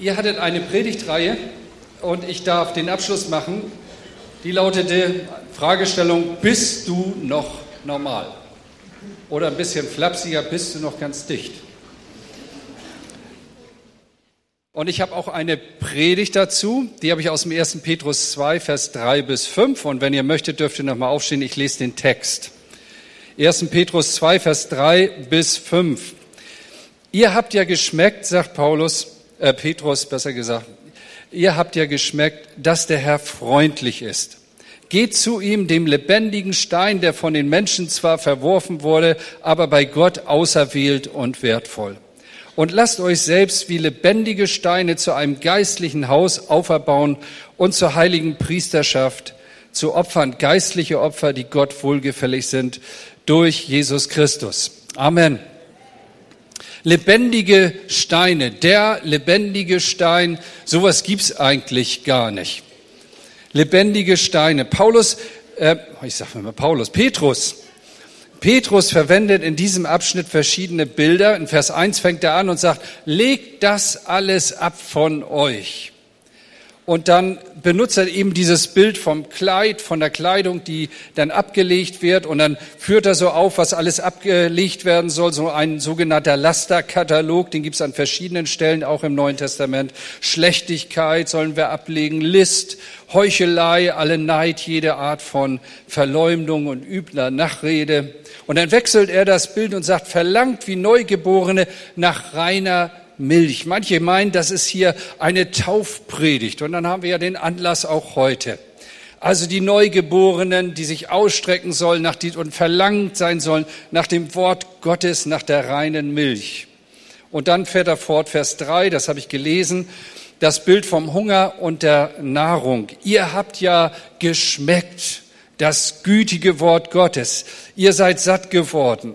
Ihr hattet eine Predigtreihe und ich darf den Abschluss machen. Die lautete Fragestellung, bist du noch normal? Oder ein bisschen flapsiger, bist du noch ganz dicht? Und ich habe auch eine Predigt dazu, die habe ich aus dem 1. Petrus 2, Vers 3 bis 5. Und wenn ihr möchtet, dürft ihr nochmal aufstehen, ich lese den Text. 1. Petrus 2, Vers 3 bis 5. Ihr habt ja geschmeckt, sagt Paulus, äh, Petrus besser gesagt, ihr habt ja geschmeckt, dass der Herr freundlich ist. Geht zu ihm, dem lebendigen Stein, der von den Menschen zwar verworfen wurde, aber bei Gott auserwählt und wertvoll. Und lasst euch selbst wie lebendige Steine zu einem geistlichen Haus auferbauen und zur heiligen Priesterschaft, zu Opfern, geistliche Opfer, die Gott wohlgefällig sind, durch Jesus Christus. Amen lebendige Steine, der lebendige Stein, sowas gibt's eigentlich gar nicht. Lebendige Steine. Paulus, äh, ich sag mal Paulus, Petrus. Petrus verwendet in diesem Abschnitt verschiedene Bilder. In Vers 1 fängt er an und sagt, legt das alles ab von euch. Und dann benutzt er eben dieses Bild vom Kleid, von der Kleidung, die dann abgelegt wird. Und dann führt er so auf, was alles abgelegt werden soll. So ein sogenannter Lasterkatalog, den gibt es an verschiedenen Stellen, auch im Neuen Testament. Schlechtigkeit sollen wir ablegen, List, Heuchelei, alle Neid, jede Art von Verleumdung und übler Nachrede. Und dann wechselt er das Bild und sagt, verlangt wie Neugeborene nach reiner Milch. Manche meinen, das ist hier eine Taufpredigt. Und dann haben wir ja den Anlass auch heute. Also die Neugeborenen, die sich ausstrecken sollen nach die, und verlangt sein sollen nach dem Wort Gottes, nach der reinen Milch. Und dann fährt er fort, Vers 3, das habe ich gelesen, das Bild vom Hunger und der Nahrung. Ihr habt ja geschmeckt, das gütige Wort Gottes. Ihr seid satt geworden.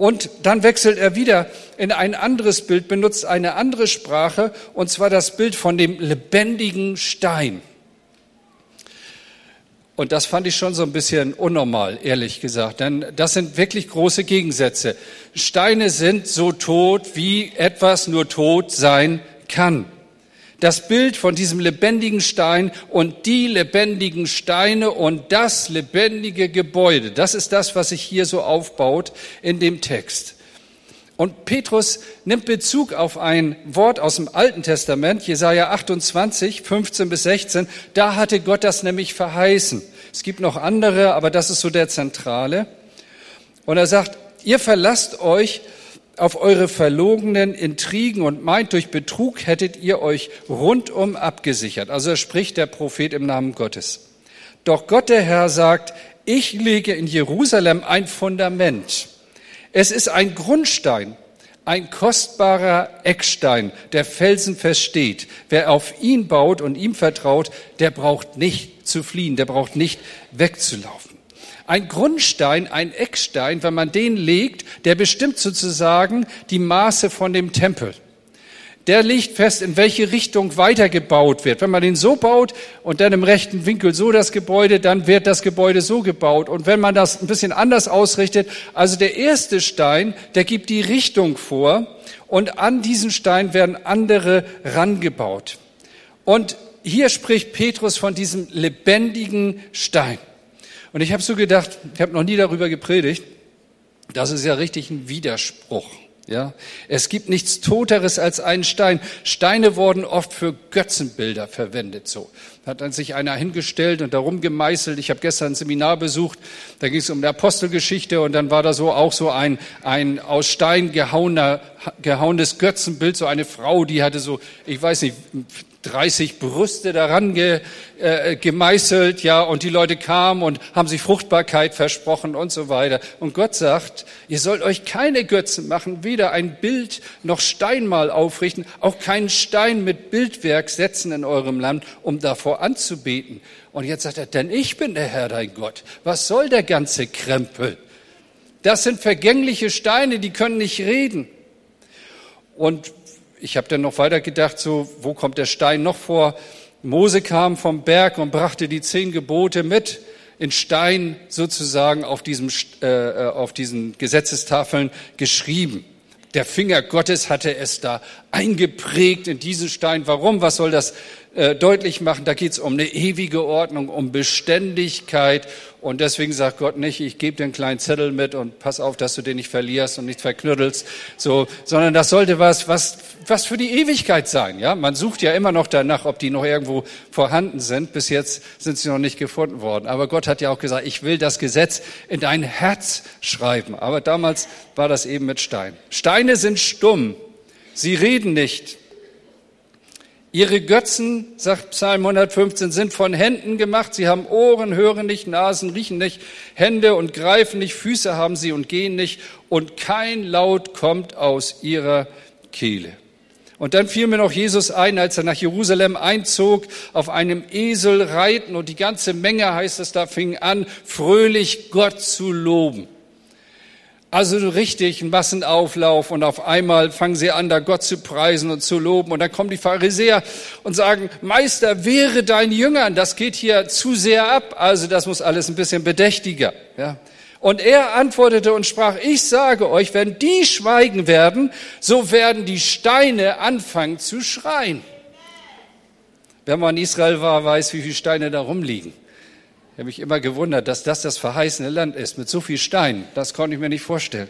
Und dann wechselt er wieder in ein anderes Bild, benutzt eine andere Sprache, und zwar das Bild von dem lebendigen Stein. Und das fand ich schon so ein bisschen unnormal, ehrlich gesagt, denn das sind wirklich große Gegensätze. Steine sind so tot, wie etwas nur tot sein kann das Bild von diesem lebendigen Stein und die lebendigen Steine und das lebendige Gebäude. Das ist das, was sich hier so aufbaut in dem Text. Und Petrus nimmt Bezug auf ein Wort aus dem Alten Testament, Jesaja 28, 15 bis 16. Da hatte Gott das nämlich verheißen. Es gibt noch andere, aber das ist so der zentrale. Und er sagt, ihr verlasst euch auf eure verlogenen Intrigen und meint, durch Betrug hättet ihr euch rundum abgesichert. Also spricht der Prophet im Namen Gottes. Doch Gott der Herr sagt, ich lege in Jerusalem ein Fundament. Es ist ein Grundstein, ein kostbarer Eckstein, der felsenfest steht. Wer auf ihn baut und ihm vertraut, der braucht nicht zu fliehen, der braucht nicht wegzulaufen. Ein Grundstein, ein Eckstein, wenn man den legt, der bestimmt sozusagen die Maße von dem Tempel. Der legt fest, in welche Richtung weitergebaut wird. Wenn man den so baut und dann im rechten Winkel so das Gebäude, dann wird das Gebäude so gebaut. Und wenn man das ein bisschen anders ausrichtet, also der erste Stein, der gibt die Richtung vor und an diesen Stein werden andere rangebaut. Und hier spricht Petrus von diesem lebendigen Stein. Und ich habe so gedacht, ich habe noch nie darüber gepredigt, das ist ja richtig ein Widerspruch. Ja, es gibt nichts Toteres als einen Stein. Steine wurden oft für Götzenbilder verwendet. So hat dann sich einer hingestellt und darum gemeißelt. Ich habe gestern ein Seminar besucht. Da ging es um die Apostelgeschichte und dann war da so auch so ein ein aus Stein gehauener, gehauenes Götzenbild. So eine Frau, die hatte so, ich weiß nicht, 30 Brüste daran ge, äh, gemeißelt, ja, und die Leute kamen und haben sich Fruchtbarkeit versprochen und so weiter. Und Gott sagt, ihr sollt euch keine Götzen machen, weder ein Bild noch Steinmal aufrichten, auch keinen Stein mit Bildwerk setzen in eurem Land, um davor anzubeten. Und jetzt sagt er, denn ich bin der Herr dein Gott. Was soll der ganze Krempel? Das sind vergängliche Steine, die können nicht reden. Und ich habe dann noch weiter gedacht, so, wo kommt der Stein noch vor? Mose kam vom Berg und brachte die zehn Gebote mit in Stein sozusagen auf, diesem, äh, äh, auf diesen Gesetzestafeln geschrieben. Der Finger Gottes hatte es da eingeprägt in diesen Stein. Warum? Was soll das äh, deutlich machen? Da geht es um eine ewige Ordnung, um Beständigkeit. Und deswegen sagt Gott nicht, ich gebe dir einen kleinen Zettel mit und pass auf, dass du den nicht verlierst und nicht verknüttelst. So, sondern das sollte was, was, was für die Ewigkeit sein. Ja, man sucht ja immer noch danach, ob die noch irgendwo vorhanden sind. Bis jetzt sind sie noch nicht gefunden worden. Aber Gott hat ja auch gesagt, ich will das Gesetz in dein Herz schreiben. Aber damals war das eben mit Stein. Steine sind stumm. Sie reden nicht. Ihre Götzen, sagt Psalm 115, sind von Händen gemacht. Sie haben Ohren, hören nicht, Nasen, riechen nicht, Hände und greifen nicht, Füße haben sie und gehen nicht. Und kein Laut kommt aus ihrer Kehle. Und dann fiel mir noch Jesus ein, als er nach Jerusalem einzog, auf einem Esel reiten und die ganze Menge, heißt es da, fing an, fröhlich Gott zu loben. Also richtig ein Massenauflauf und auf einmal fangen sie an, da Gott zu preisen und zu loben. Und dann kommen die Pharisäer und sagen, Meister, wäre dein Jüngern, das geht hier zu sehr ab. Also das muss alles ein bisschen bedächtiger. Ja. Und er antwortete und sprach, ich sage euch, wenn die schweigen werden, so werden die Steine anfangen zu schreien. Wer mal in Israel war, weiß, wie viele Steine da rumliegen. Ich habe mich immer gewundert, dass das das verheißene Land ist mit so viel Stein. Das konnte ich mir nicht vorstellen.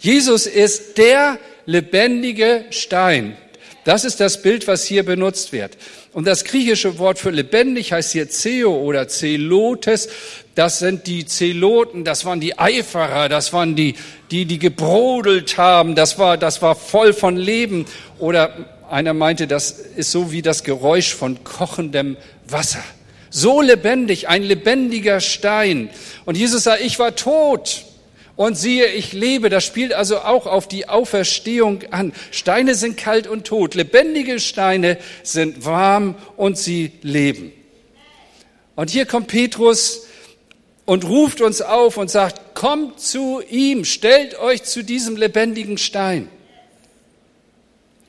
Jesus ist der lebendige Stein. Das ist das Bild, was hier benutzt wird. Und das griechische Wort für lebendig heißt hier Zeo oder Zelotes. Das sind die Zeloten, das waren die Eiferer, das waren die, die, die gebrodelt haben. Das war, das war voll von Leben. Oder einer meinte, das ist so wie das Geräusch von kochendem Wasser. So lebendig, ein lebendiger Stein. Und Jesus sagt, ich war tot und siehe, ich lebe. Das spielt also auch auf die Auferstehung an. Steine sind kalt und tot. Lebendige Steine sind warm und sie leben. Und hier kommt Petrus und ruft uns auf und sagt, kommt zu ihm, stellt euch zu diesem lebendigen Stein.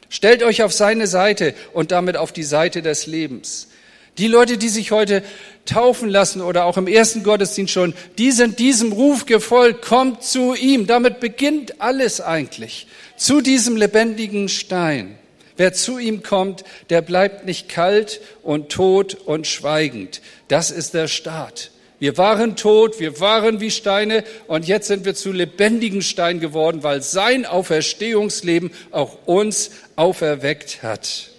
Stellt euch auf seine Seite und damit auf die Seite des Lebens. Die Leute, die sich heute taufen lassen oder auch im ersten Gottesdienst schon, die sind diesem Ruf gefolgt, kommt zu ihm. Damit beginnt alles eigentlich. Zu diesem lebendigen Stein. Wer zu ihm kommt, der bleibt nicht kalt und tot und schweigend. Das ist der Start. Wir waren tot, wir waren wie Steine und jetzt sind wir zu lebendigen Steinen geworden, weil sein Auferstehungsleben auch uns auferweckt hat.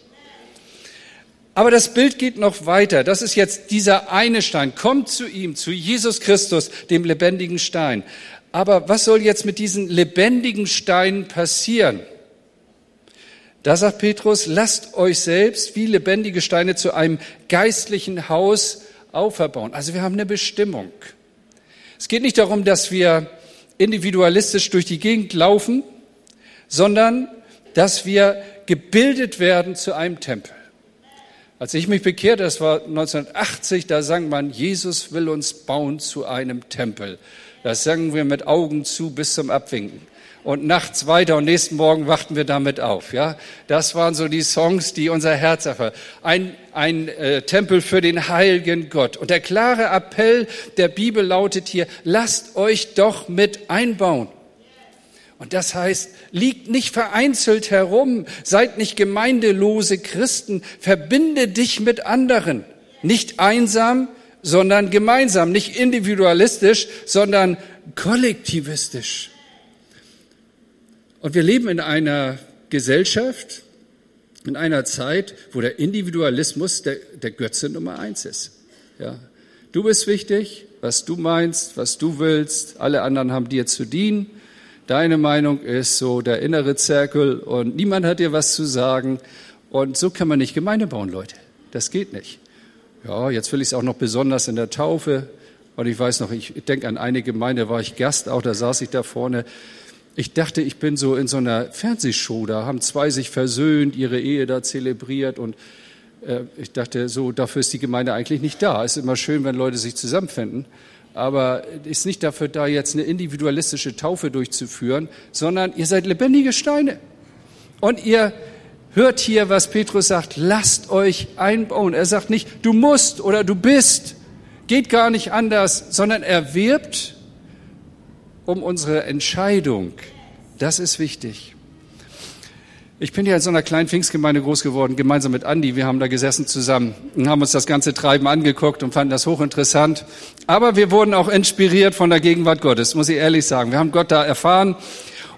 Aber das Bild geht noch weiter. Das ist jetzt dieser eine Stein. Kommt zu ihm, zu Jesus Christus, dem lebendigen Stein. Aber was soll jetzt mit diesen lebendigen Steinen passieren? Da sagt Petrus, lasst euch selbst wie lebendige Steine zu einem geistlichen Haus auferbauen. Also wir haben eine Bestimmung. Es geht nicht darum, dass wir individualistisch durch die Gegend laufen, sondern dass wir gebildet werden zu einem Tempel. Als ich mich bekehrte, das war 1980, da sang man, Jesus will uns bauen zu einem Tempel. Das sangen wir mit Augen zu bis zum Abwinken. Und nachts weiter und nächsten Morgen wachten wir damit auf. Ja, das waren so die Songs, die unser Herz erfüllen. Ein, ein äh, Tempel für den heiligen Gott. Und der klare Appell der Bibel lautet hier: Lasst euch doch mit einbauen. Und das heißt, liegt nicht vereinzelt herum, seid nicht gemeindelose Christen, verbinde dich mit anderen. Nicht einsam, sondern gemeinsam, nicht individualistisch, sondern kollektivistisch. Und wir leben in einer Gesellschaft, in einer Zeit, wo der Individualismus der, der Götze Nummer eins ist. Ja. Du bist wichtig, was du meinst, was du willst, alle anderen haben dir zu dienen. Deine Meinung ist so der innere Zirkel und niemand hat dir was zu sagen. Und so kann man nicht Gemeinde bauen, Leute. Das geht nicht. Ja, jetzt will ich es auch noch besonders in der Taufe. Und ich weiß noch, ich denke an eine Gemeinde, war ich Gast auch, da saß ich da vorne. Ich dachte, ich bin so in so einer Fernsehshow, da haben zwei sich versöhnt, ihre Ehe da zelebriert und äh, ich dachte, so dafür ist die Gemeinde eigentlich nicht da. Es ist immer schön, wenn Leute sich zusammenfinden aber ist nicht dafür da, jetzt eine individualistische Taufe durchzuführen, sondern ihr seid lebendige Steine. Und ihr hört hier, was Petrus sagt, lasst euch einbauen. Er sagt nicht, du musst oder du bist, geht gar nicht anders, sondern er wirbt um unsere Entscheidung, Das ist wichtig. Ich bin ja in so einer kleinen Pfingstgemeinde groß geworden, gemeinsam mit Andi. Wir haben da gesessen zusammen und haben uns das ganze Treiben angeguckt und fanden das hochinteressant. Aber wir wurden auch inspiriert von der Gegenwart Gottes, muss ich ehrlich sagen. Wir haben Gott da erfahren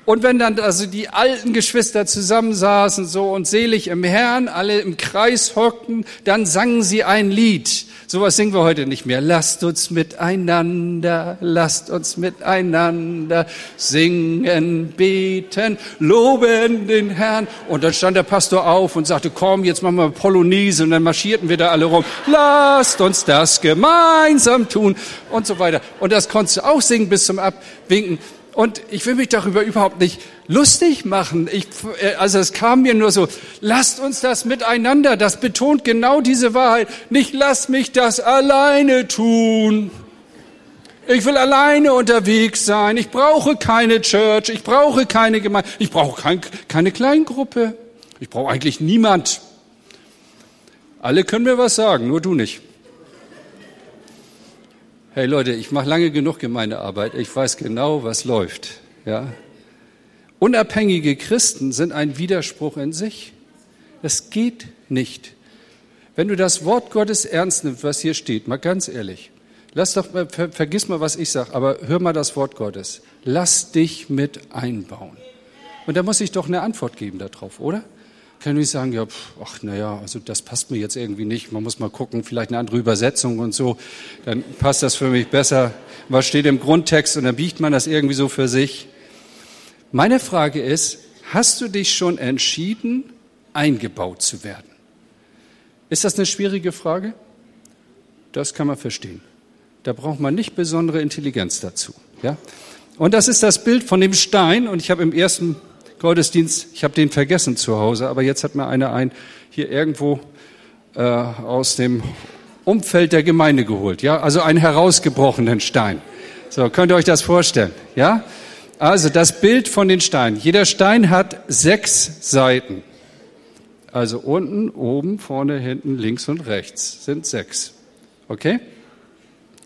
und wenn dann also die alten Geschwister zusammensaßen so und selig im Herrn, alle im Kreis hockten, dann sangen sie ein Lied. Sowas singen wir heute nicht mehr. Lasst uns miteinander, lasst uns miteinander singen, beten, loben den Herrn. Und dann stand der Pastor auf und sagte, komm, jetzt machen wir Polonaise. Und dann marschierten wir da alle rum. Lasst uns das gemeinsam tun und so weiter. Und das konntest du auch singen bis zum Abwinken. Und ich will mich darüber überhaupt nicht lustig machen. Ich, äh, also es kam mir nur so, lasst uns das miteinander, das betont genau diese Wahrheit. Nicht lass mich das alleine tun. Ich will alleine unterwegs sein. Ich brauche keine Church. Ich brauche keine Gemeinde. Ich brauche kein, keine Kleingruppe. Ich brauche eigentlich niemand. Alle können mir was sagen, nur du nicht. Hey Leute, ich mache lange genug Gemeindearbeit. Ich weiß genau, was läuft. Ja? Unabhängige Christen sind ein Widerspruch in sich. Es geht nicht. Wenn du das Wort Gottes ernst nimmst, was hier steht, mal ganz ehrlich, lass doch, ver, vergiss mal, was ich sage, aber hör mal das Wort Gottes. Lass dich mit einbauen. Und da muss ich doch eine Antwort geben darauf, oder? Kann ich sagen, ja, pf, ach naja, also das passt mir jetzt irgendwie nicht. Man muss mal gucken, vielleicht eine andere Übersetzung und so. Dann passt das für mich besser. Was steht im Grundtext und dann biegt man das irgendwie so für sich. Meine Frage ist, hast du dich schon entschieden, eingebaut zu werden? Ist das eine schwierige Frage? Das kann man verstehen. Da braucht man nicht besondere Intelligenz dazu. Ja? Und das ist das Bild von dem Stein. Und ich habe im ersten Gottesdienst, ich habe den vergessen zu Hause, aber jetzt hat mir einer ein hier irgendwo äh, aus dem Umfeld der Gemeinde geholt, ja, also einen herausgebrochenen Stein. So, könnt ihr euch das vorstellen, ja? Also das Bild von den Steinen. Jeder Stein hat sechs Seiten. Also unten, oben, vorne, hinten, links und rechts sind sechs. Okay?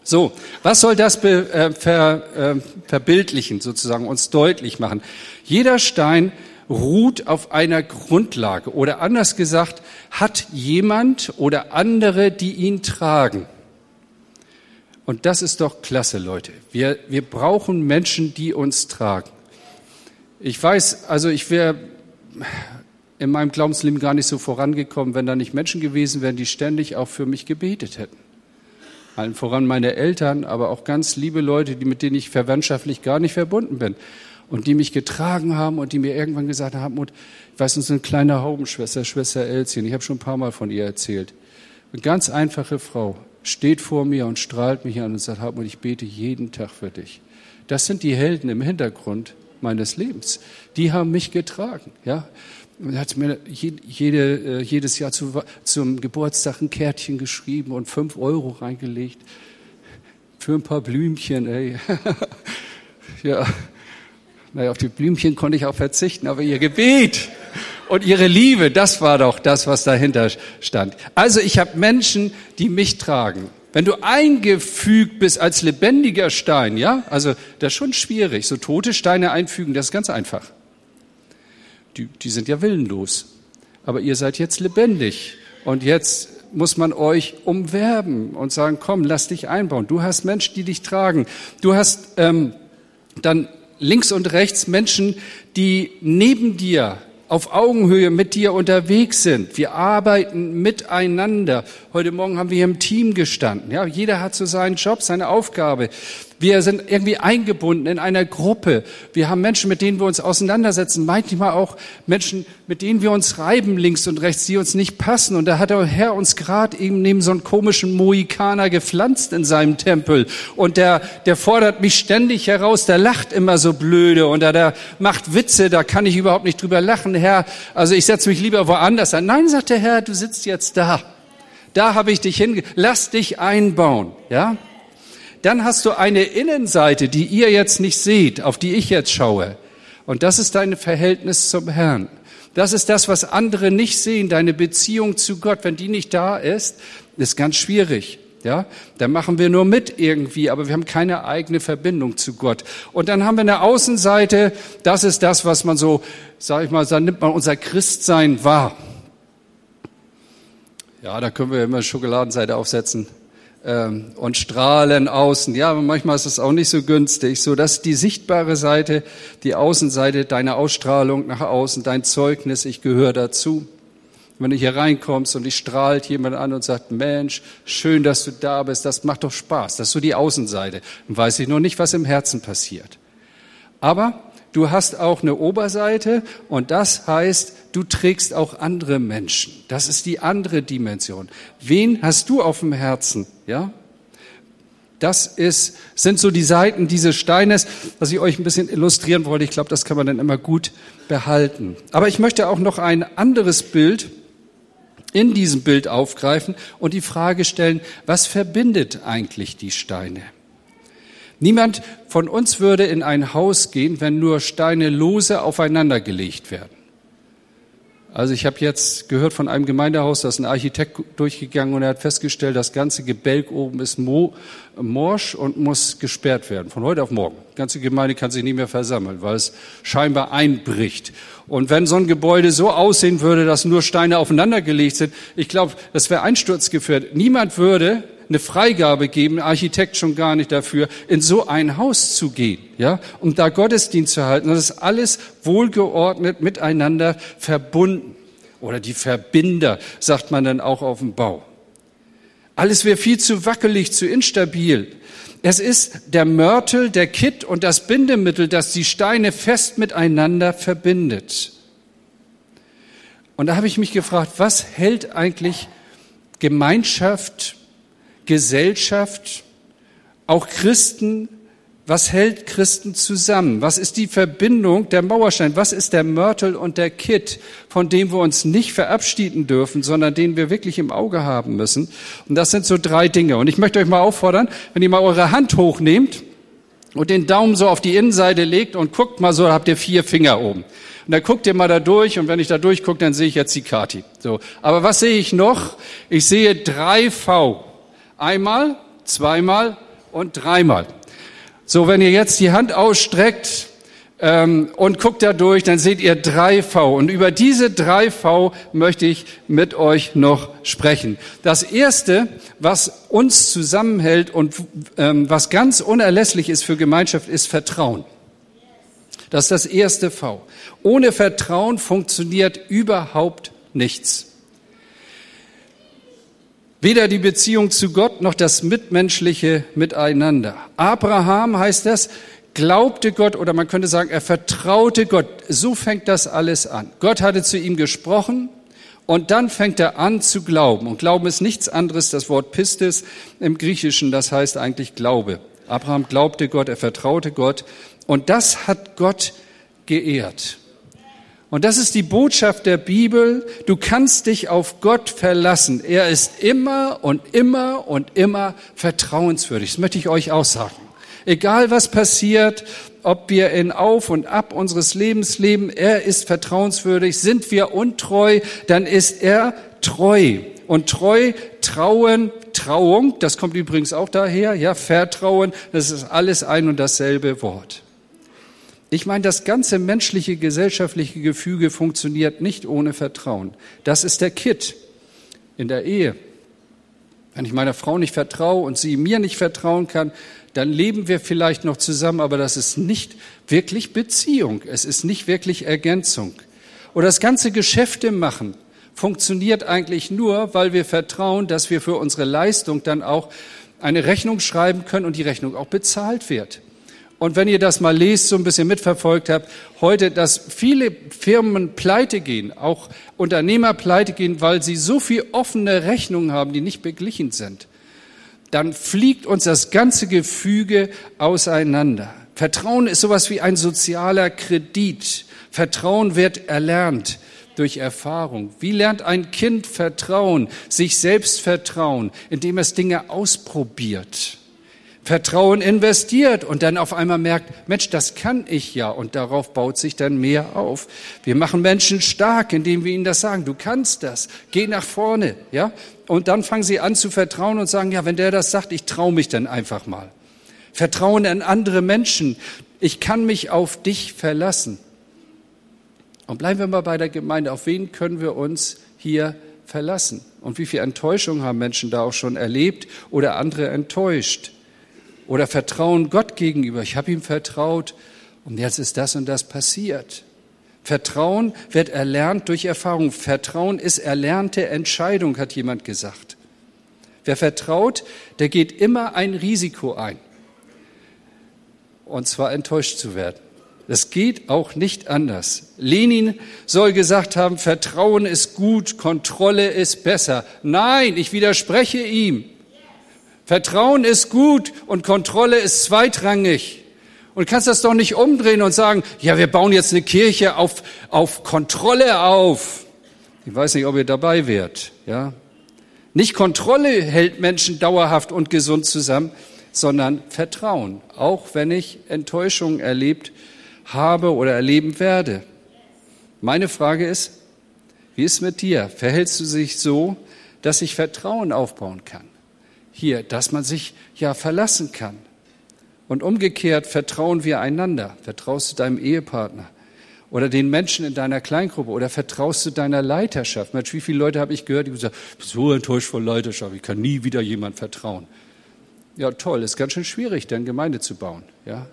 So, was soll das be, äh, ver, äh, verbildlichen, sozusagen, uns deutlich machen? Jeder Stein ruht auf einer Grundlage oder anders gesagt, hat jemand oder andere, die ihn tragen. Und das ist doch klasse, Leute. Wir, wir brauchen Menschen, die uns tragen. Ich weiß, also ich wäre in meinem Glaubensleben gar nicht so vorangekommen, wenn da nicht Menschen gewesen wären, die ständig auch für mich gebetet hätten allen voran meine Eltern, aber auch ganz liebe Leute, die, mit denen ich verwandtschaftlich gar nicht verbunden bin und die mich getragen haben und die mir irgendwann gesagt haben, und ich weiß, uns eine kleine Haubenschwester, Schwester Elzchen, ich habe schon ein paar Mal von ihr erzählt. Eine ganz einfache Frau steht vor mir und strahlt mich an und sagt, Hartmut, ich bete jeden Tag für dich. Das sind die Helden im Hintergrund meines Lebens. Die haben mich getragen, ja. Er hat mir jede, äh, jedes Jahr zu, zum Geburtstag ein Kärtchen geschrieben und fünf Euro reingelegt. Für ein paar Blümchen, ey. ja. Naja, auf die Blümchen konnte ich auch verzichten, aber ihr Gebet und ihre Liebe, das war doch das, was dahinter stand. Also ich habe Menschen, die mich tragen. Wenn du eingefügt bist als lebendiger Stein, ja, also das ist schon schwierig. So tote Steine einfügen, das ist ganz einfach die, die sind ja willenlos. Aber ihr seid jetzt lebendig. Und jetzt muss man euch umwerben und sagen, komm, lass dich einbauen. Du hast Menschen, die dich tragen. Du hast ähm, dann links und rechts Menschen, die neben dir auf Augenhöhe mit dir unterwegs sind. Wir arbeiten miteinander. Heute Morgen haben wir hier im Team gestanden. Ja, jeder hat so seinen Job, seine Aufgabe. Wir sind irgendwie eingebunden in einer Gruppe. Wir haben Menschen, mit denen wir uns auseinandersetzen. Manchmal auch Menschen, mit denen wir uns reiben links und rechts, die uns nicht passen. Und da hat der Herr uns gerade eben neben so einen komischen Mohikaner gepflanzt in seinem Tempel. Und der, der fordert mich ständig heraus. Der lacht immer so blöde und der, der macht Witze. Da kann ich überhaupt nicht drüber lachen. Herr, also ich setze mich lieber woanders an. Nein, sagt der Herr, du sitzt jetzt da. Da habe ich dich hin. Lass dich einbauen. Ja? Dann hast du eine Innenseite, die ihr jetzt nicht seht, auf die ich jetzt schaue. Und das ist dein Verhältnis zum Herrn. Das ist das, was andere nicht sehen, deine Beziehung zu Gott. Wenn die nicht da ist, ist ganz schwierig. Ja, da machen wir nur mit irgendwie, aber wir haben keine eigene Verbindung zu Gott. Und dann haben wir eine Außenseite. Das ist das, was man so, sag ich mal, dann nimmt man unser Christsein wahr. Ja, da können wir immer Schokoladenseite aufsetzen ähm, und strahlen außen. Ja, aber manchmal ist es auch nicht so günstig. So, dass die sichtbare Seite, die Außenseite, deine Ausstrahlung nach außen, dein Zeugnis, ich gehöre dazu. Wenn du hier reinkommst und dich strahlt jemand an und sagt, Mensch, schön, dass du da bist, das macht doch Spaß. Das ist so die Außenseite. Dann weiß ich noch nicht, was im Herzen passiert. Aber du hast auch eine Oberseite und das heißt, du trägst auch andere Menschen. Das ist die andere Dimension. Wen hast du auf dem Herzen? Ja? Das ist, sind so die Seiten dieses Steines, was ich euch ein bisschen illustrieren wollte. Ich glaube, das kann man dann immer gut behalten. Aber ich möchte auch noch ein anderes Bild in diesem Bild aufgreifen und die Frage stellen, was verbindet eigentlich die Steine? Niemand von uns würde in ein Haus gehen, wenn nur Steine lose aufeinander gelegt werden. Also ich habe jetzt gehört von einem Gemeindehaus, da ist ein Architekt durchgegangen und er hat festgestellt, das ganze Gebälk oben ist mo morsch und muss gesperrt werden, von heute auf morgen. Die ganze Gemeinde kann sich nicht mehr versammeln, weil es scheinbar einbricht. Und wenn so ein Gebäude so aussehen würde, dass nur Steine aufeinandergelegt sind, ich glaube, das wäre einsturzgefährdet. Niemand würde eine Freigabe geben, Architekt schon gar nicht dafür, in so ein Haus zu gehen, ja, um da Gottesdienst zu halten. Das ist alles wohlgeordnet miteinander verbunden. Oder die Verbinder, sagt man dann auch auf dem Bau. Alles wäre viel zu wackelig, zu instabil. Es ist der Mörtel, der Kitt und das Bindemittel, das die Steine fest miteinander verbindet. Und da habe ich mich gefragt, was hält eigentlich Gemeinschaft Gesellschaft, auch Christen, was hält Christen zusammen? Was ist die Verbindung der Mauerstein? Was ist der Mörtel und der Kitt, von dem wir uns nicht verabschieden dürfen, sondern den wir wirklich im Auge haben müssen? Und das sind so drei Dinge. Und ich möchte euch mal auffordern, wenn ihr mal eure Hand hochnehmt und den Daumen so auf die Innenseite legt und guckt mal so, habt ihr vier Finger oben. Und dann guckt ihr mal da durch und wenn ich da durchgucke, dann sehe ich jetzt die Kati. So. Aber was sehe ich noch? Ich sehe drei V. Einmal, zweimal und dreimal. So, wenn ihr jetzt die Hand ausstreckt ähm, und guckt da durch, dann seht ihr drei V. Und über diese drei V möchte ich mit euch noch sprechen. Das erste, was uns zusammenhält und ähm, was ganz unerlässlich ist für Gemeinschaft, ist Vertrauen. Das ist das erste V. Ohne Vertrauen funktioniert überhaupt nichts. Weder die Beziehung zu Gott noch das mitmenschliche Miteinander. Abraham heißt das, glaubte Gott oder man könnte sagen, er vertraute Gott. So fängt das alles an. Gott hatte zu ihm gesprochen und dann fängt er an zu glauben. Und Glauben ist nichts anderes, das Wort Pistis im Griechischen, das heißt eigentlich Glaube. Abraham glaubte Gott, er vertraute Gott und das hat Gott geehrt. Und das ist die Botschaft der Bibel. Du kannst dich auf Gott verlassen. Er ist immer und immer und immer vertrauenswürdig. Das möchte ich euch auch sagen. Egal was passiert, ob wir in Auf und Ab unseres Lebens leben, er ist vertrauenswürdig. Sind wir untreu, dann ist er treu. Und treu, trauen, Trauung, das kommt übrigens auch daher, ja, Vertrauen, das ist alles ein und dasselbe Wort. Ich meine, das ganze menschliche, gesellschaftliche Gefüge funktioniert nicht ohne Vertrauen. Das ist der Kit in der Ehe. Wenn ich meiner Frau nicht vertraue und sie mir nicht vertrauen kann, dann leben wir vielleicht noch zusammen, aber das ist nicht wirklich Beziehung. Es ist nicht wirklich Ergänzung. Oder das ganze Geschäfte machen funktioniert eigentlich nur, weil wir vertrauen, dass wir für unsere Leistung dann auch eine Rechnung schreiben können und die Rechnung auch bezahlt wird. Und wenn ihr das mal lest, so ein bisschen mitverfolgt habt, heute, dass viele Firmen pleite gehen, auch Unternehmer pleite gehen, weil sie so viel offene Rechnungen haben, die nicht beglichen sind, dann fliegt uns das ganze Gefüge auseinander. Vertrauen ist sowas wie ein sozialer Kredit. Vertrauen wird erlernt durch Erfahrung. Wie lernt ein Kind Vertrauen, sich selbst vertrauen, indem es Dinge ausprobiert? Vertrauen investiert und dann auf einmal merkt, Mensch, das kann ich ja und darauf baut sich dann mehr auf. Wir machen Menschen stark, indem wir ihnen das sagen, du kannst das, geh nach vorne, ja? Und dann fangen sie an zu vertrauen und sagen, ja, wenn der das sagt, ich traue mich dann einfach mal. Vertrauen an andere Menschen, ich kann mich auf dich verlassen. Und bleiben wir mal bei der Gemeinde, auf wen können wir uns hier verlassen? Und wie viel Enttäuschung haben Menschen da auch schon erlebt oder andere enttäuscht? Oder Vertrauen Gott gegenüber. Ich habe ihm vertraut und jetzt ist das und das passiert. Vertrauen wird erlernt durch Erfahrung. Vertrauen ist erlernte Entscheidung, hat jemand gesagt. Wer vertraut, der geht immer ein Risiko ein. Und zwar enttäuscht zu werden. Das geht auch nicht anders. Lenin soll gesagt haben, Vertrauen ist gut, Kontrolle ist besser. Nein, ich widerspreche ihm. Vertrauen ist gut und Kontrolle ist zweitrangig. Und du kannst das doch nicht umdrehen und sagen, ja, wir bauen jetzt eine Kirche auf, auf Kontrolle auf. Ich weiß nicht, ob ihr dabei wärt, ja. Nicht Kontrolle hält Menschen dauerhaft und gesund zusammen, sondern Vertrauen. Auch wenn ich Enttäuschungen erlebt habe oder erleben werde. Meine Frage ist, wie ist mit dir? Verhältst du dich so, dass ich Vertrauen aufbauen kann? Hier, dass man sich ja verlassen kann. Und umgekehrt vertrauen wir einander. Vertraust du deinem Ehepartner oder den Menschen in deiner Kleingruppe oder vertraust du deiner Leiterschaft? Mensch, wie viele Leute habe ich gehört, die sagen, ich bin so enttäuscht von Leiterschaft, ich kann nie wieder jemand vertrauen. Ja, toll, ist ganz schön schwierig, dann Gemeinde zu bauen. Ja,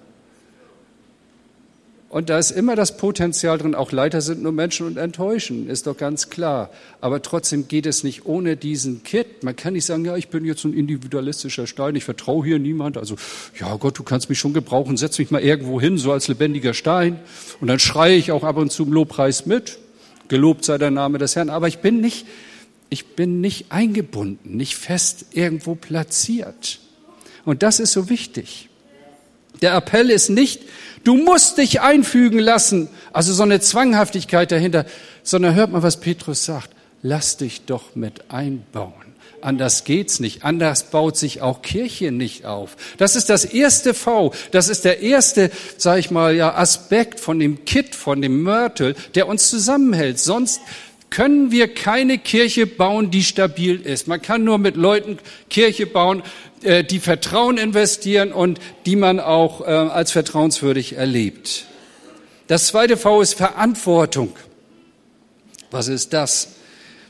und da ist immer das Potenzial drin, auch Leiter sind nur Menschen und enttäuschen, ist doch ganz klar. Aber trotzdem geht es nicht ohne diesen Kit. Man kann nicht sagen, ja, ich bin jetzt ein individualistischer Stein, ich vertraue hier niemand. Also, ja Gott, du kannst mich schon gebrauchen, setz mich mal irgendwo hin, so als lebendiger Stein. Und dann schreie ich auch ab und zu im Lobpreis mit. Gelobt sei der Name des Herrn. Aber ich bin nicht, ich bin nicht eingebunden, nicht fest irgendwo platziert. Und das ist so wichtig. Der Appell ist nicht, Du musst dich einfügen lassen. Also so eine Zwanghaftigkeit dahinter. Sondern hört mal, was Petrus sagt. Lass dich doch mit einbauen. Anders geht's nicht. Anders baut sich auch Kirche nicht auf. Das ist das erste V. Das ist der erste, sag ich mal, ja, Aspekt von dem Kit, von dem Mörtel, der uns zusammenhält. Sonst können wir keine Kirche bauen, die stabil ist. Man kann nur mit Leuten Kirche bauen, äh, die Vertrauen investieren und die man auch äh, als vertrauenswürdig erlebt. Das zweite V ist Verantwortung. Was ist das?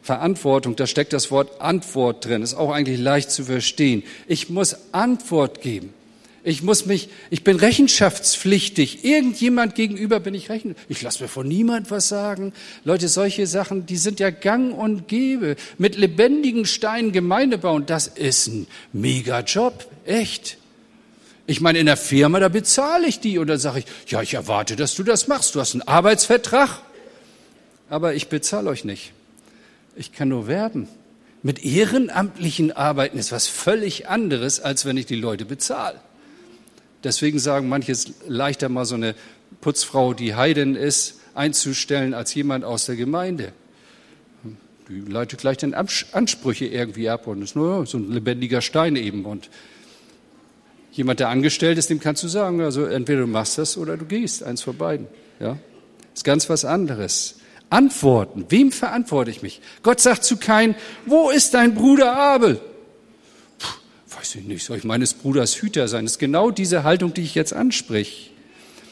Verantwortung, da steckt das Wort Antwort drin, ist auch eigentlich leicht zu verstehen. Ich muss Antwort geben. Ich muss mich, ich bin rechenschaftspflichtig. Irgendjemand gegenüber bin ich rechen. Ich lasse mir von niemand was sagen. Leute, solche Sachen, die sind ja gang und gäbe. Mit lebendigen Steinen Gemeinde bauen, das ist ein mega Job. Echt. Ich meine, in der Firma, da bezahle ich die und dann sage ich, ja, ich erwarte, dass du das machst. Du hast einen Arbeitsvertrag. Aber ich bezahle euch nicht. Ich kann nur werben. Mit ehrenamtlichen Arbeiten ist was völlig anderes, als wenn ich die Leute bezahle. Deswegen sagen manche es leichter mal so eine Putzfrau, die Heiden ist, einzustellen als jemand aus der Gemeinde. Die leitet gleich den Ansprüche irgendwie ab und ist nur so ein lebendiger Stein eben. Und jemand, der angestellt ist, dem kannst du sagen, also entweder du machst das oder du gehst, eins von beiden. Ja, ist ganz was anderes. Antworten. Wem verantworte ich mich? Gott sagt zu Kain, wo ist dein Bruder Abel? Weiß ich nicht, soll ich meines Bruders Hüter sein? Das ist genau diese Haltung, die ich jetzt anspreche.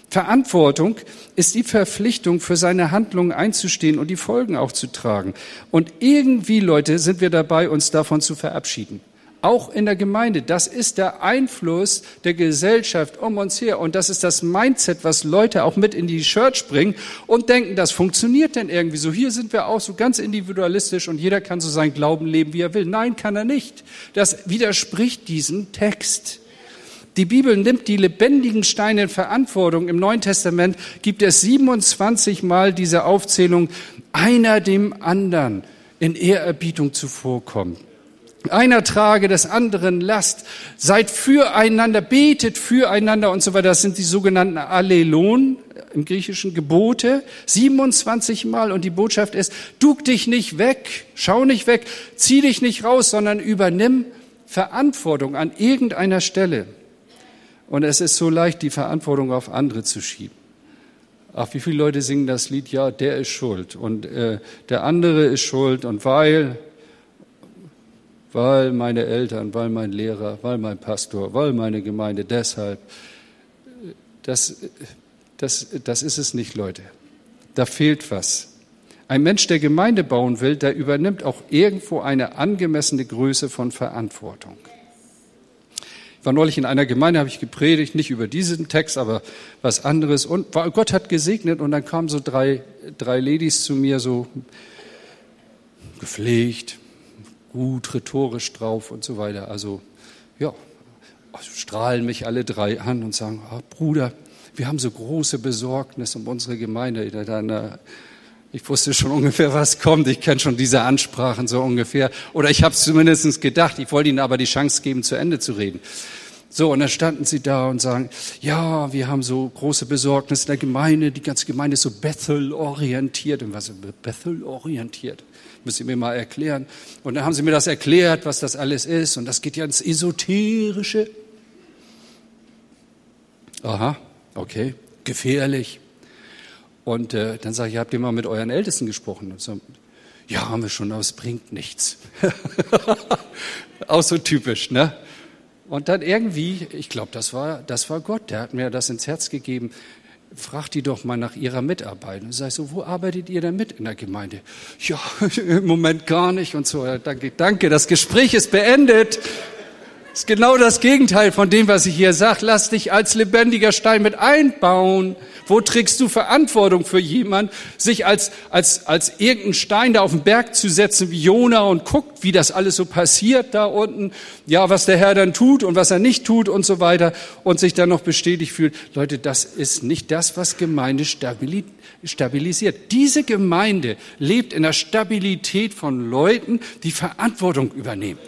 Verantwortung ist die Verpflichtung, für seine Handlungen einzustehen und die Folgen auch zu tragen. Und irgendwie, Leute, sind wir dabei, uns davon zu verabschieden auch in der Gemeinde. Das ist der Einfluss der Gesellschaft um uns her. Und das ist das Mindset, was Leute auch mit in die Church bringen und denken, das funktioniert denn irgendwie so. Hier sind wir auch so ganz individualistisch und jeder kann so sein Glauben leben, wie er will. Nein, kann er nicht. Das widerspricht diesem Text. Die Bibel nimmt die lebendigen Steine in Verantwortung. Im Neuen Testament gibt es 27 Mal diese Aufzählung, einer dem anderen in Ehrerbietung zuvorkommt. Einer trage des anderen Last, seid füreinander, betet füreinander und so weiter. Das sind die sogenannten Allelon im griechischen Gebote. 27 Mal und die Botschaft ist, duck dich nicht weg, schau nicht weg, zieh dich nicht raus, sondern übernimm Verantwortung an irgendeiner Stelle. Und es ist so leicht, die Verantwortung auf andere zu schieben. Ach, wie viele Leute singen das Lied, ja, der ist schuld und äh, der andere ist schuld und weil, weil meine Eltern, weil mein Lehrer, weil mein Pastor, weil meine Gemeinde, deshalb. Das, das, das ist es nicht, Leute. Da fehlt was. Ein Mensch, der Gemeinde bauen will, der übernimmt auch irgendwo eine angemessene Größe von Verantwortung. Ich war neulich in einer Gemeinde, habe ich gepredigt, nicht über diesen Text, aber was anderes. Und Gott hat gesegnet und dann kamen so drei, drei Ladies zu mir, so gepflegt, gut rhetorisch drauf und so weiter. Also, ja, also strahlen mich alle drei an und sagen, oh, Bruder, wir haben so große Besorgnis um unsere Gemeinde. Ich wusste schon ungefähr, was kommt. Ich kenne schon diese Ansprachen so ungefähr. Oder ich habe es zumindest gedacht. Ich wollte Ihnen aber die Chance geben, zu Ende zu reden. So, und dann standen sie da und sagen, ja, wir haben so große Besorgnis in der Gemeinde. Die ganze Gemeinde ist so Bethel-orientiert. Und was ist Bethel-orientiert? Müssen Sie mir mal erklären. Und dann haben sie mir das erklärt, was das alles ist. Und das geht ja ins Esoterische. Aha, okay, gefährlich. Und äh, dann sage ich, habt ihr mal mit euren Ältesten gesprochen? Und so, ja, haben wir schon, aber es bringt nichts. Auch so typisch, ne? Und dann irgendwie, ich glaube, das war, das war Gott, der hat mir das ins Herz gegeben. Fragt die doch mal nach ihrer Mitarbeit. Und sag so, wo arbeitet ihr denn mit in der Gemeinde? Ja, im Moment gar nicht und so. Danke, danke, das Gespräch ist beendet. Ist genau das Gegenteil von dem, was ich hier sage. Lass dich als lebendiger Stein mit einbauen. Wo trägst du Verantwortung für jemand, sich als, als, als irgendein Stein da auf den Berg zu setzen wie Jona und guckt, wie das alles so passiert da unten, ja, was der Herr dann tut und was er nicht tut und so weiter und sich dann noch bestätigt fühlt. Leute, das ist nicht das, was Gemeinde stabilisiert. Diese Gemeinde lebt in der Stabilität von Leuten, die Verantwortung übernehmen.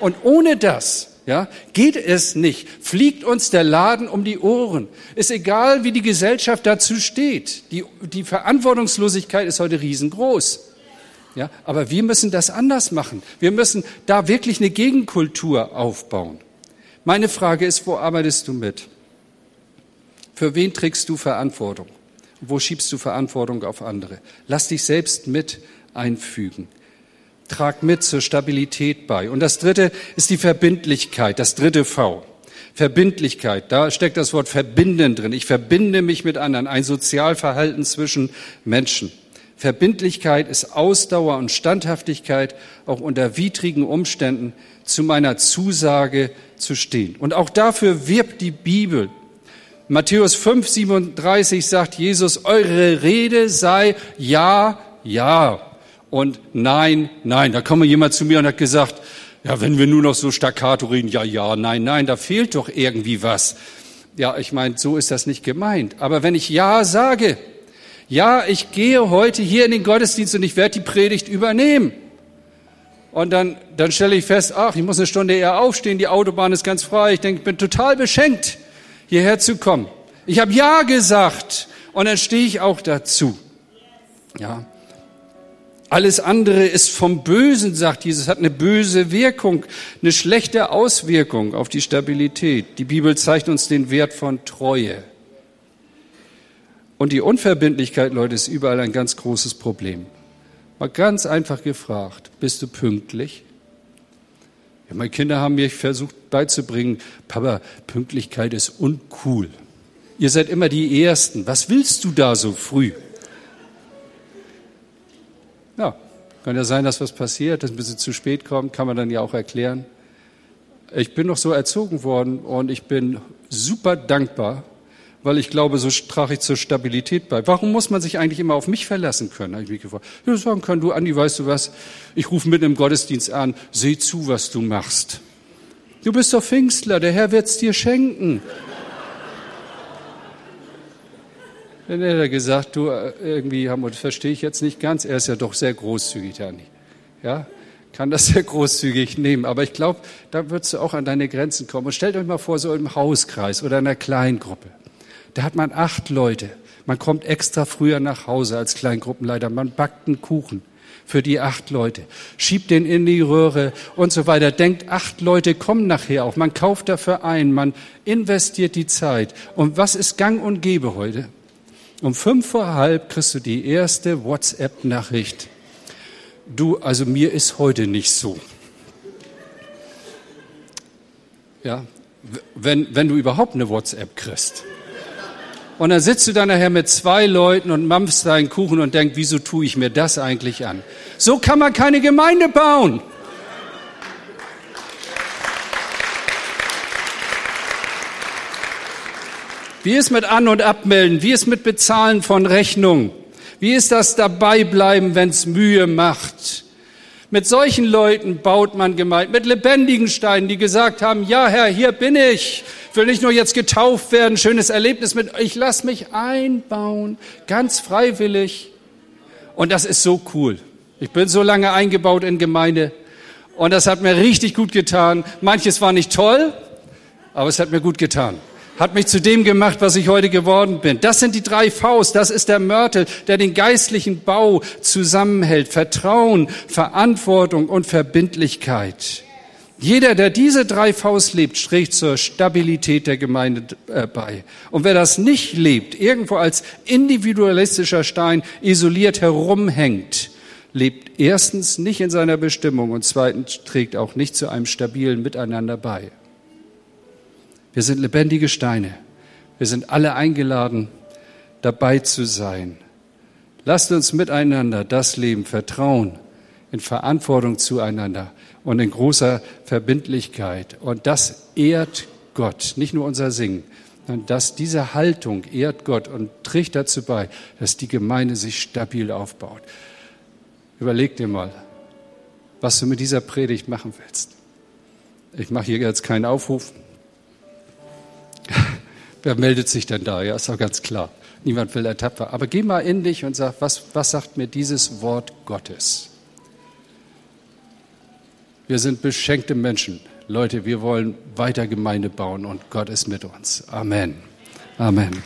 Und ohne das ja, geht es nicht. Fliegt uns der Laden um die Ohren. Ist egal, wie die Gesellschaft dazu steht. Die, die Verantwortungslosigkeit ist heute riesengroß. Ja, aber wir müssen das anders machen. Wir müssen da wirklich eine Gegenkultur aufbauen. Meine Frage ist, wo arbeitest du mit? Für wen trägst du Verantwortung? Wo schiebst du Verantwortung auf andere? Lass dich selbst mit einfügen. Trag mit zur Stabilität bei. Und das dritte ist die Verbindlichkeit, das dritte V. Verbindlichkeit, da steckt das Wort verbinden drin. Ich verbinde mich mit anderen, ein Sozialverhalten zwischen Menschen. Verbindlichkeit ist Ausdauer und Standhaftigkeit, auch unter widrigen Umständen zu meiner Zusage zu stehen. Und auch dafür wirbt die Bibel. Matthäus 5, 37 sagt Jesus, eure Rede sei ja, ja und nein, nein. Da kam jemand zu mir und hat gesagt, ja, wenn wir nur noch so staccato reden, ja, ja, nein, nein, da fehlt doch irgendwie was. Ja, ich meine, so ist das nicht gemeint. Aber wenn ich ja sage, ja, ich gehe heute hier in den Gottesdienst und ich werde die Predigt übernehmen. Und dann, dann stelle ich fest, ach, ich muss eine Stunde eher aufstehen, die Autobahn ist ganz frei. Ich denke, ich bin total beschenkt, hierher zu kommen. Ich habe ja gesagt und dann stehe ich auch dazu. Ja. Alles andere ist vom Bösen, sagt Jesus, hat eine böse Wirkung, eine schlechte Auswirkung auf die Stabilität. Die Bibel zeigt uns den Wert von Treue. Und die Unverbindlichkeit, Leute, ist überall ein ganz großes Problem. Mal ganz einfach gefragt, bist du pünktlich? Ja, meine Kinder haben mir versucht beizubringen, Papa, Pünktlichkeit ist uncool. Ihr seid immer die Ersten. Was willst du da so früh? Ja, kann ja sein, dass was passiert, dass ein bisschen zu spät kommt, kann man dann ja auch erklären. Ich bin noch so erzogen worden und ich bin super dankbar, weil ich glaube, so trage ich zur Stabilität bei. Warum muss man sich eigentlich immer auf mich verlassen können? Habe ich mich gefragt. Ja, sagen können, du Andi, weißt du was? Ich rufe mitten im Gottesdienst an, seh zu, was du machst. Du bist doch Pfingstler, der Herr wird's dir schenken. Dann hätte er gesagt, du, äh, irgendwie, Hamburg, verstehe ich jetzt nicht ganz. Er ist ja doch sehr großzügig, Dani. Ja, kann das sehr großzügig nehmen. Aber ich glaube, da würdest du auch an deine Grenzen kommen. Und stellt euch mal vor, so im Hauskreis oder in einer Kleingruppe. Da hat man acht Leute. Man kommt extra früher nach Hause als Kleingruppenleiter. Man backt einen Kuchen. für die acht Leute. Schiebt den in die Röhre und so weiter. Denkt, acht Leute kommen nachher auch. Man kauft dafür ein, man investiert die Zeit. Und was ist gang und gäbe heute? Um fünf vor halb kriegst du die erste WhatsApp-Nachricht. Du, also mir ist heute nicht so. Ja, wenn, wenn du überhaupt eine WhatsApp kriegst. Und dann sitzt du dann nachher mit zwei Leuten und mampfst deinen Kuchen und denkst, wieso tue ich mir das eigentlich an? So kann man keine Gemeinde bauen. Wie ist mit An- und Abmelden? Wie ist mit Bezahlen von Rechnungen? Wie ist das Dabeibleiben, wenn es Mühe macht? Mit solchen Leuten baut man Gemeinden, mit lebendigen Steinen, die gesagt haben, ja Herr, hier bin ich, ich will nicht nur jetzt getauft werden, schönes Erlebnis mit, ich lass mich einbauen, ganz freiwillig. Und das ist so cool. Ich bin so lange eingebaut in Gemeinde und das hat mir richtig gut getan. Manches war nicht toll, aber es hat mir gut getan hat mich zu dem gemacht, was ich heute geworden bin. Das sind die drei Vs. Das ist der Mörtel, der den geistlichen Bau zusammenhält. Vertrauen, Verantwortung und Verbindlichkeit. Jeder, der diese drei Vs lebt, trägt zur Stabilität der Gemeinde äh, bei. Und wer das nicht lebt, irgendwo als individualistischer Stein isoliert herumhängt, lebt erstens nicht in seiner Bestimmung und zweitens trägt auch nicht zu einem stabilen Miteinander bei. Wir sind lebendige Steine. Wir sind alle eingeladen, dabei zu sein. Lasst uns miteinander das Leben vertrauen, in Verantwortung zueinander und in großer Verbindlichkeit. Und das ehrt Gott, nicht nur unser Singen, sondern dass diese Haltung ehrt Gott und trägt dazu bei, dass die Gemeinde sich stabil aufbaut. Überleg dir mal, was du mit dieser Predigt machen willst. Ich mache hier jetzt keinen Aufruf, Wer meldet sich denn da? Ja, ist doch ganz klar. Niemand will ertappt werden. Aber geh mal in dich und sag, was, was sagt mir dieses Wort Gottes? Wir sind beschenkte Menschen. Leute, wir wollen weiter Gemeinde bauen und Gott ist mit uns. Amen. Amen.